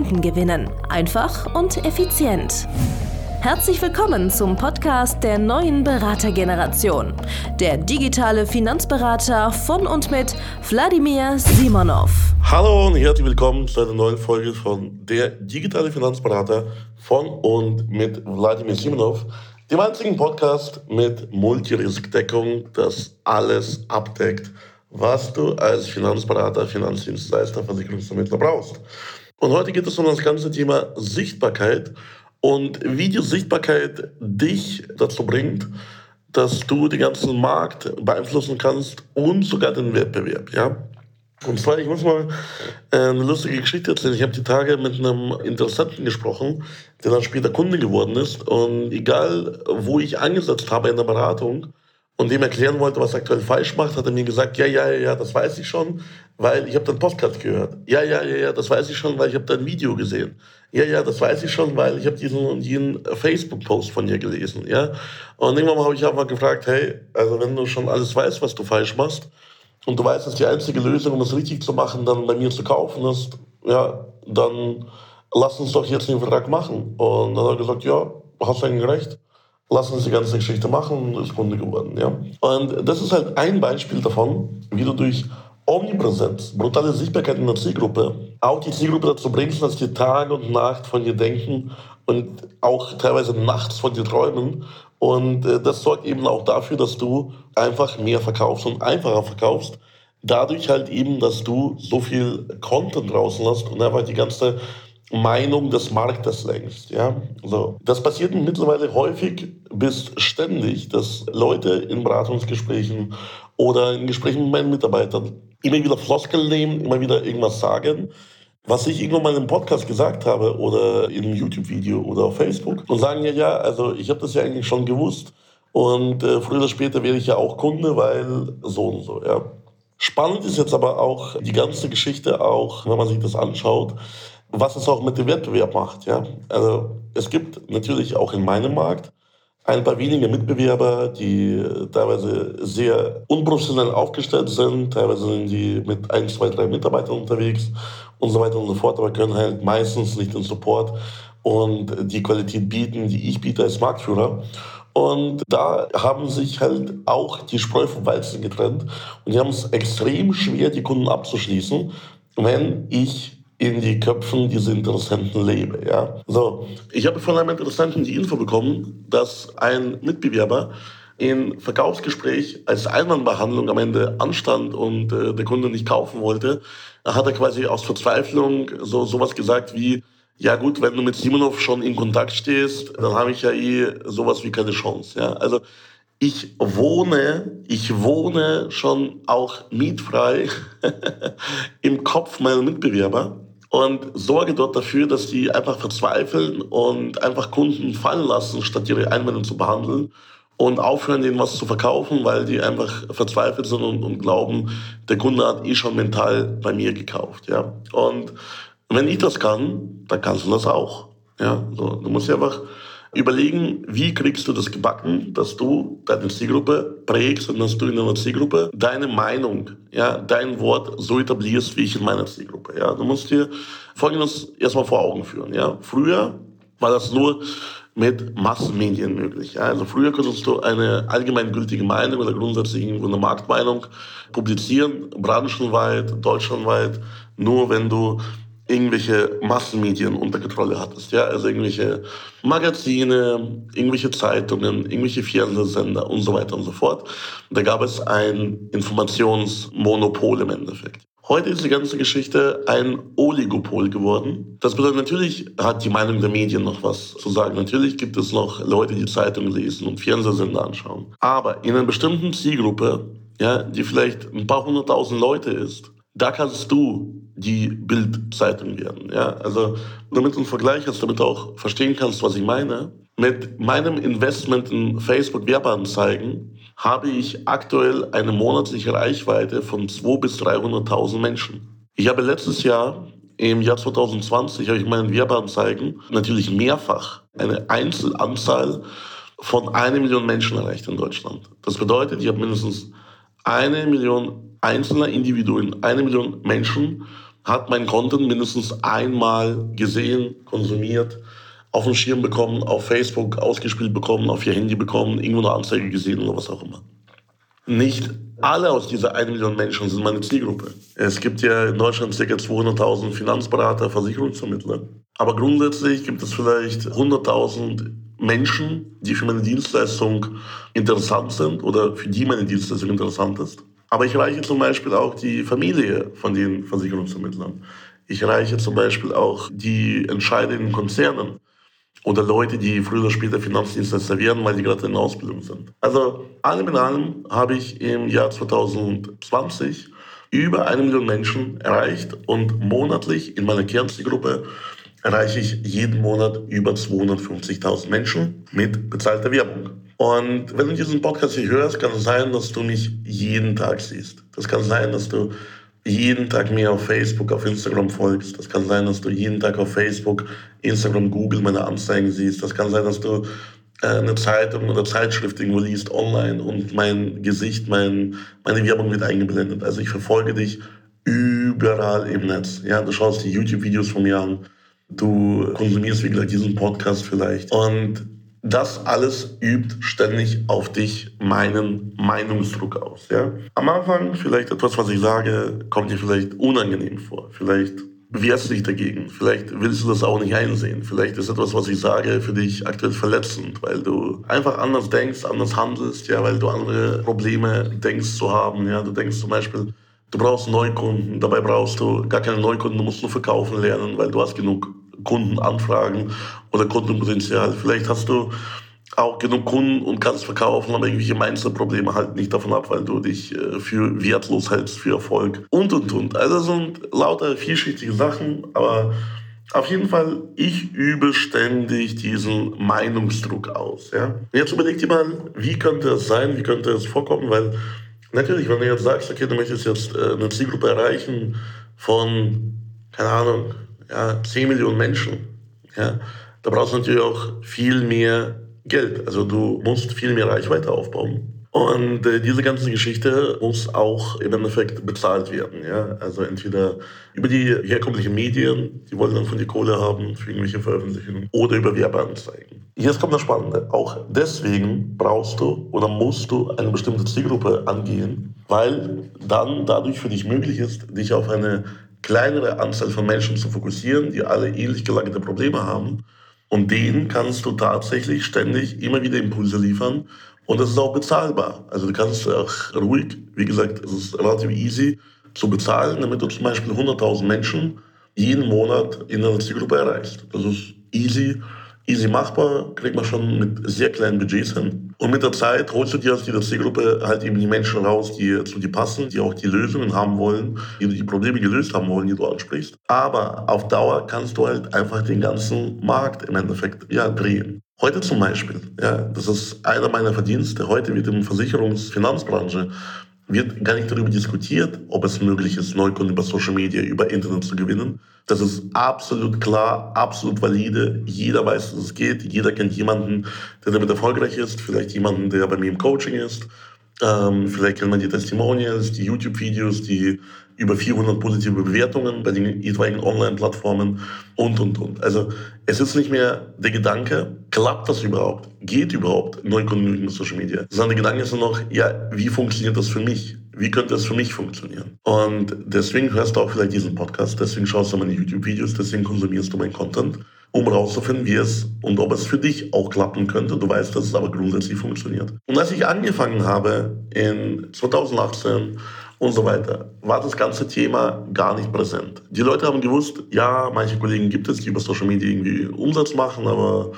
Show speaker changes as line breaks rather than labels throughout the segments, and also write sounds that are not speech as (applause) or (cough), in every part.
Kunden gewinnen. Einfach und effizient. Herzlich willkommen zum Podcast der neuen Beratergeneration. Der digitale Finanzberater von und mit Wladimir Simonov.
Hallo und herzlich willkommen zu einer neuen Folge von Der digitale Finanzberater von und mit Wladimir Simonov, dem einzigen Podcast mit Multiriskdeckung, das alles abdeckt, was du als Finanzberater, Finanzdienstleister, Versicherungsvermittler brauchst. Und heute geht es um das ganze Thema Sichtbarkeit und wie die Sichtbarkeit dich dazu bringt, dass du den ganzen Markt beeinflussen kannst und sogar den Wettbewerb. Ja? Und zwar, ich muss mal äh, eine lustige Geschichte erzählen. Ich habe die Tage mit einem Interessenten gesprochen, der dann später Kunde geworden ist. Und egal, wo ich angesetzt habe in der Beratung, und dem erklären wollte, was er aktuell falsch macht, hat er mir gesagt, ja, ja, ja, das weiß ich schon, weil ich habe deinen Podcast gehört. Ja, ja, ja, ja, das weiß ich schon, weil ich habe dein Video gesehen. Ja, ja, das weiß ich schon, weil ich habe diesen und jenen Facebook-Post von dir gelesen. Ja? Und irgendwann habe ich mal gefragt, hey, also wenn du schon alles weißt, was du falsch machst, und du weißt, dass die einzige Lösung, um es richtig zu machen, dann bei mir zu kaufen ist, ja, dann lass uns doch jetzt den Vertrag machen. Und dann hat er gesagt, ja, hast du eigentlich recht lass uns die ganze Geschichte machen und ist Kunde geworden. Ja? Und das ist halt ein Beispiel davon, wie du durch Omnipräsenz, brutale Sichtbarkeit in der Zielgruppe, auch die Zielgruppe dazu bringst, dass die Tag und Nacht von dir denken und auch teilweise nachts von dir träumen. Und äh, das sorgt eben auch dafür, dass du einfach mehr verkaufst und einfacher verkaufst. Dadurch halt eben, dass du so viel Content draußen hast und einfach die ganze Meinung des Marktes längst. Ja? So. Das passiert mittlerweile häufig bis ständig, dass Leute in Beratungsgesprächen oder in Gesprächen mit meinen Mitarbeitern immer wieder Floskeln nehmen, immer wieder irgendwas sagen, was ich irgendwann mal im Podcast gesagt habe oder in einem YouTube-Video oder auf Facebook und sagen ja, ja, also ich habe das ja eigentlich schon gewusst und äh, früher oder später werde ich ja auch Kunde, weil so und so. Ja. Spannend ist jetzt aber auch die ganze Geschichte, auch wenn man sich das anschaut, was es auch mit dem Wettbewerb macht. Ja? Also es gibt natürlich auch in meinem Markt ein paar wenige Mitbewerber, die teilweise sehr unprofessionell aufgestellt sind, teilweise sind die mit ein, zwei, drei Mitarbeitern unterwegs und so weiter und so fort, aber können halt meistens nicht den Support und die Qualität bieten, die ich biete als Marktführer. Und da haben sich halt auch die Spreu vom Weizen getrennt und die haben es extrem schwer, die Kunden abzuschließen, wenn ich in die Köpfen dieser Interessenten lebe. Ja? So, ich habe von einem Interessenten die Info bekommen, dass ein Mitbewerber im Verkaufsgespräch als Einwandbehandlung am Ende anstand und äh, der Kunde nicht kaufen wollte, hat er quasi aus Verzweiflung so sowas gesagt wie, ja gut, wenn du mit Simonov schon in Kontakt stehst, dann habe ich ja eh sowas wie keine Chance. Ja? Also ich wohne, ich wohne schon auch mietfrei (laughs) im Kopf meiner Mitbewerber und sorge dort dafür, dass die einfach verzweifeln und einfach Kunden fallen lassen, statt ihre Einwände zu behandeln und aufhören, denen was zu verkaufen, weil die einfach verzweifelt sind und, und glauben, der Kunde hat eh schon mental bei mir gekauft. Ja? Und wenn ich das kann, dann kannst du das auch. Ja? So, du musst einfach überlegen, wie kriegst du das gebacken, dass du deine Zielgruppe prägst und dass du in deiner Zielgruppe deine Meinung, ja, dein Wort so etablierst, wie ich in meiner Zielgruppe. Ja. Du musst dir Folgendes erstmal vor Augen führen. Ja. Früher war das nur mit Massenmedien möglich. Ja. Also früher konntest du eine allgemeingültige Meinung oder grundsätzlich irgendwo eine Marktmeinung publizieren, branchenweit, deutschlandweit, nur wenn du irgendwelche Massenmedien unter Kontrolle hattest. Ja? Also irgendwelche Magazine, irgendwelche Zeitungen, irgendwelche Fernsehsender und so weiter und so fort. Da gab es ein Informationsmonopol im Endeffekt. Heute ist die ganze Geschichte ein Oligopol geworden. Das bedeutet, natürlich hat die Meinung der Medien noch was zu sagen. Natürlich gibt es noch Leute, die Zeitungen lesen und Fernsehsender anschauen. Aber in einer bestimmten Zielgruppe, ja, die vielleicht ein paar hunderttausend Leute ist, da kannst du die Bildzeitung werden. Ja? Also damit du einen Vergleich hast, damit du auch verstehen kannst, was ich meine. Mit meinem Investment in Facebook Werbeanzeigen habe ich aktuell eine monatliche Reichweite von 200.000 bis 300.000 Menschen. Ich habe letztes Jahr, im Jahr 2020, habe ich meinen Werbeanzeigen natürlich mehrfach eine Einzelanzahl von einer Million Menschen erreicht in Deutschland. Das bedeutet, ich habe mindestens eine Million einzelner Individuen, eine Million Menschen hat mein Content mindestens einmal gesehen, konsumiert, auf dem Schirm bekommen, auf Facebook ausgespielt bekommen, auf ihr Handy bekommen, irgendwo eine Anzeige gesehen oder was auch immer. Nicht alle aus dieser 1 Million Menschen sind meine Zielgruppe. Es gibt ja in Deutschland ca. 200.000 Finanzberater, Versicherungsvermittler. Aber grundsätzlich gibt es vielleicht 100.000 Menschen, die für meine Dienstleistung interessant sind oder für die meine Dienstleistung interessant ist. Aber ich erreiche zum Beispiel auch die Familie von den Versicherungsvermittlern. Ich erreiche zum Beispiel auch die Entscheider in Konzernen oder Leute, die früher oder später Finanzdienstleister werden, weil die gerade in Ausbildung sind. Also allem in allem habe ich im Jahr 2020 über eine Million Menschen erreicht und monatlich in meiner Kernzielgruppe erreiche ich jeden Monat über 250.000 Menschen mit bezahlter Werbung. Und wenn du diesen Podcast hier hörst, kann es sein, dass du mich jeden Tag siehst. Das kann sein, dass du jeden Tag mir auf Facebook, auf Instagram folgst. Das kann sein, dass du jeden Tag auf Facebook, Instagram, Google meine Anzeigen siehst. Das kann sein, dass du äh, eine Zeitung oder Zeitschrift irgendwo liest online und mein Gesicht, mein, meine Werbung wird eingeblendet. Also ich verfolge dich überall im Netz. Ja, du schaust die YouTube-Videos von mir an Du konsumierst, wie gesagt, diesen Podcast vielleicht. Und das alles übt ständig auf dich meinen Meinungsdruck aus. Ja? Am Anfang vielleicht etwas, was ich sage, kommt dir vielleicht unangenehm vor. Vielleicht wehrst du dich dagegen. Vielleicht willst du das auch nicht einsehen. Vielleicht ist etwas, was ich sage, für dich aktuell verletzend, weil du einfach anders denkst, anders handelst, ja, weil du andere Probleme denkst zu haben. Ja, du denkst zum Beispiel, du brauchst Neukunden, dabei brauchst du gar keine Neukunden, du musst nur verkaufen lernen, weil du hast genug Kundenanfragen oder Kundenpotenzial. Vielleicht hast du auch genug Kunden und kannst verkaufen, aber irgendwelche Mindset-Probleme halten nicht davon ab, weil du dich äh, für wertlos hältst, für Erfolg und, und, und. Also das sind lauter vielschichtige Sachen, aber auf jeden Fall, ich übe ständig diesen Meinungsdruck aus. Ja? Jetzt überleg dir mal, wie könnte es sein, wie könnte es vorkommen, weil natürlich, wenn du jetzt sagst, okay, du möchtest jetzt äh, eine Zielgruppe erreichen von, keine Ahnung, ja, 10 Millionen Menschen. Ja, da brauchst du natürlich auch viel mehr Geld. Also du musst viel mehr Reichweite aufbauen. Und äh, diese ganze Geschichte muss auch im Endeffekt bezahlt werden. Ja? Also entweder über die herkömmlichen Medien, die wollen dann von dir Kohle haben für irgendwelche Veröffentlichungen, oder über Werbeanzeigen. Jetzt kommt das Spannende. Auch deswegen brauchst du oder musst du eine bestimmte Zielgruppe angehen, weil dann dadurch für dich möglich ist, dich auf eine kleinere Anzahl von Menschen zu fokussieren, die alle ähnlich gelagerte Probleme haben. Und denen kannst du tatsächlich ständig immer wieder Impulse liefern. Und das ist auch bezahlbar. Also du kannst auch ruhig, wie gesagt, es ist relativ easy zu bezahlen, damit du zum Beispiel 100.000 Menschen jeden Monat in einer Zielgruppe erreichst. Das ist easy easy machbar, kriegt man schon mit sehr kleinen Budgets hin. Und mit der Zeit holst du dir aus dieser Zielgruppe halt eben die Menschen raus, die zu dir passen, die auch die Lösungen haben wollen, die die Probleme gelöst haben wollen, die du ansprichst. Aber auf Dauer kannst du halt einfach den ganzen Markt im Endeffekt ja, drehen. Heute zum Beispiel, ja, das ist einer meiner Verdienste. Heute wird in Versicherungsfinanzbranche wird gar nicht darüber diskutiert, ob es möglich ist, Neukunden über Social Media, über Internet zu gewinnen. Das ist absolut klar, absolut valide. Jeder weiß, dass es geht. Jeder kennt jemanden, der damit erfolgreich ist. Vielleicht jemanden, der bei mir im Coaching ist. Ähm, vielleicht kennt man die Testimonials, die YouTube-Videos, die über 400 positive Bewertungen bei den etwaigen Online-Plattformen und, und, und. Also es ist nicht mehr der Gedanke, klappt das überhaupt? Geht überhaupt Neukunden mit Social Media? Sondern der Gedanke ist nur noch, ja, wie funktioniert das für mich? Wie könnte das für mich funktionieren? Und deswegen hörst du auch vielleicht diesen Podcast, deswegen schaust du meine YouTube-Videos, deswegen konsumierst du meinen Content um herauszufinden, wie es und ob es für dich auch klappen könnte. Du weißt, dass es aber grundsätzlich funktioniert. Und als ich angefangen habe in 2018 und so weiter, war das ganze Thema gar nicht präsent. Die Leute haben gewusst, ja, manche Kollegen gibt es, die über Social Media irgendwie Umsatz machen, aber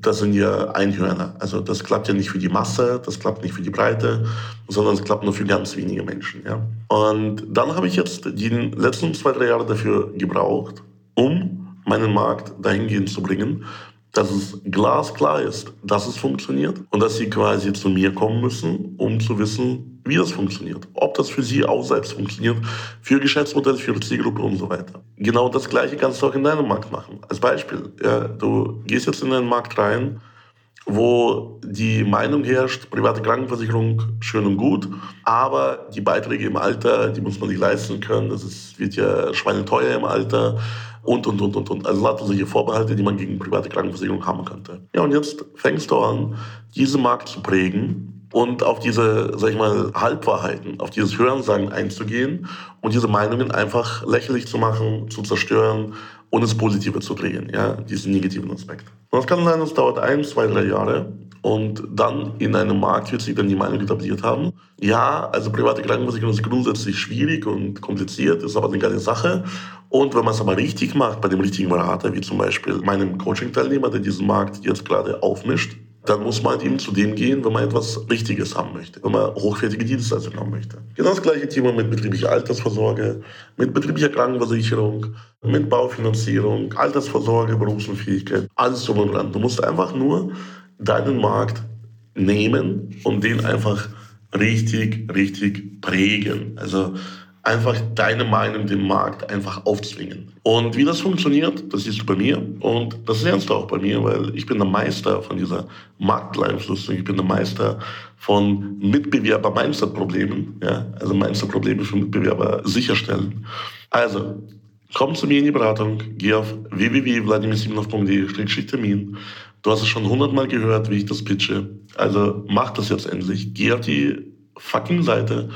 das sind ja Einhörner. Also das klappt ja nicht für die Masse, das klappt nicht für die Breite, sondern es klappt nur für ganz wenige Menschen. Ja? Und dann habe ich jetzt die letzten zwei, drei Jahre dafür gebraucht, um meinen Markt dahingehend zu bringen, dass es glasklar ist, dass es funktioniert und dass sie quasi zu mir kommen müssen, um zu wissen, wie das funktioniert. Ob das für sie auch selbst funktioniert, für Geschäftsmodell, für Zielgruppe und so weiter. Genau das Gleiche kannst du auch in deinem Markt machen. Als Beispiel, ja, du gehst jetzt in einen Markt rein, wo die Meinung herrscht, private Krankenversicherung schön und gut, aber die Beiträge im Alter, die muss man sich leisten können. Das ist, wird ja schweineteuer im Alter und, und, und, und, und. Also solche Vorbehalte, die man gegen private Krankenversicherung haben könnte. Ja, und jetzt fängst du an, diesen Markt zu prägen und auf diese, sag ich mal, Halbwahrheiten, auf dieses Hörensagen einzugehen und diese Meinungen einfach lächerlich zu machen, zu zerstören und ins Positive zu drehen, ja, diesen negativen Aspekt. Und das kann sein, das dauert ein, zwei, drei Jahre und dann in einem Markt wird sich dann die Meinung etabliert haben. Ja, also private Krankenversicherung ist grundsätzlich schwierig und kompliziert, ist aber eine geile Sache. Und wenn man es aber richtig macht, bei dem richtigen Berater, wie zum Beispiel meinem Coaching-Teilnehmer, der diesen Markt jetzt gerade aufmischt, dann muss man halt eben zu dem gehen, wenn man etwas Richtiges haben möchte, wenn man hochwertige Dienstleistungen haben möchte. Genau das gleiche Thema mit betrieblicher Altersvorsorge, mit betrieblicher Krankenversicherung, mit Baufinanzierung, Altersvorsorge, Berufsunfähigkeit, alles drum und dran. Du musst einfach nur deinen Markt nehmen und den einfach richtig, richtig prägen. Also einfach deine Meinung dem Markt einfach aufzwingen. Und wie das funktioniert, das siehst du bei mir und das lernst du auch bei mir, weil ich bin der Meister von dieser Marktbeeinflussung, ich bin der Meister von Mitbewerber-Mindset-Problemen, ja? also Mindset-Probleme für Mitbewerber sicherstellen. Also, komm zu mir in die Beratung, geh auf www.vladimirsimonov.de-termin. Du hast es schon hundertmal gehört, wie ich das pitche. Also mach das jetzt endlich. Geh auf die fucking Seite,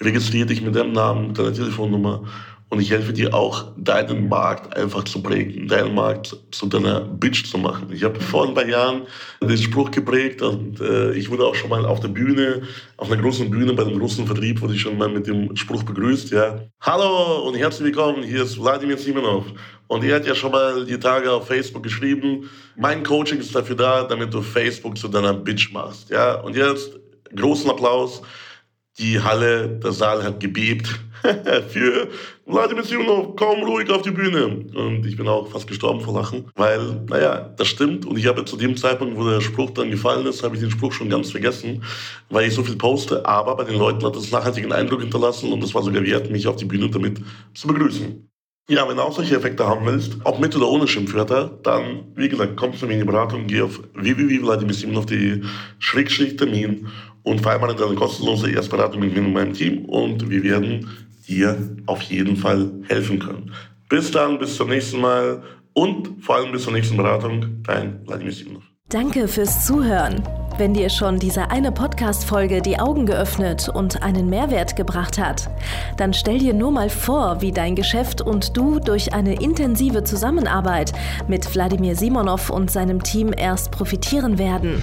registriere dich mit deinem Namen, deiner Telefonnummer und ich helfe dir auch, deinen Markt einfach zu prägen, deinen Markt zu deiner Bitch zu machen. Ich habe vor ein paar Jahren den Spruch geprägt und äh, ich wurde auch schon mal auf der Bühne, auf einer großen Bühne bei einem großen Vertrieb, wurde ich schon mal mit dem Spruch begrüßt, ja. Hallo und herzlich willkommen, hier ist Wladimir Simonov. Und er hat ja schon mal die Tage auf Facebook geschrieben, mein Coaching ist dafür da, damit du Facebook zu deiner Bitch machst, ja. Und jetzt großen Applaus die Halle, der Saal hat gebebt (laughs) für Vladimir Simonov, komm ruhig auf die Bühne. Und ich bin auch fast gestorben vor Lachen, weil, naja, das stimmt. Und ich habe zu dem Zeitpunkt, wo der Spruch dann gefallen ist, habe ich den Spruch schon ganz vergessen, weil ich so viel poste. Aber bei den Leuten hat es nachhaltigen Eindruck hinterlassen und es war sogar wert, mich auf die Bühne damit zu begrüßen. Ja, wenn du auch solche Effekte haben willst, ob mit oder ohne Schimpfwörter, dann, wie gesagt, komm zu mir in die Beratung, geh auf www.vladimirsimonov.de-termin und vereinbare eine kostenlose Erstberatung mit mir und meinem Team und wir werden dir auf jeden Fall helfen können. Bis dann, bis zum nächsten Mal und vor allem bis zur nächsten Beratung, dein Vladimir Simonov.
Danke fürs Zuhören. Wenn dir schon diese eine Podcast-Folge die Augen geöffnet und einen Mehrwert gebracht hat, dann stell dir nur mal vor, wie dein Geschäft und du durch eine intensive Zusammenarbeit mit Wladimir Simonov und seinem Team erst profitieren werden.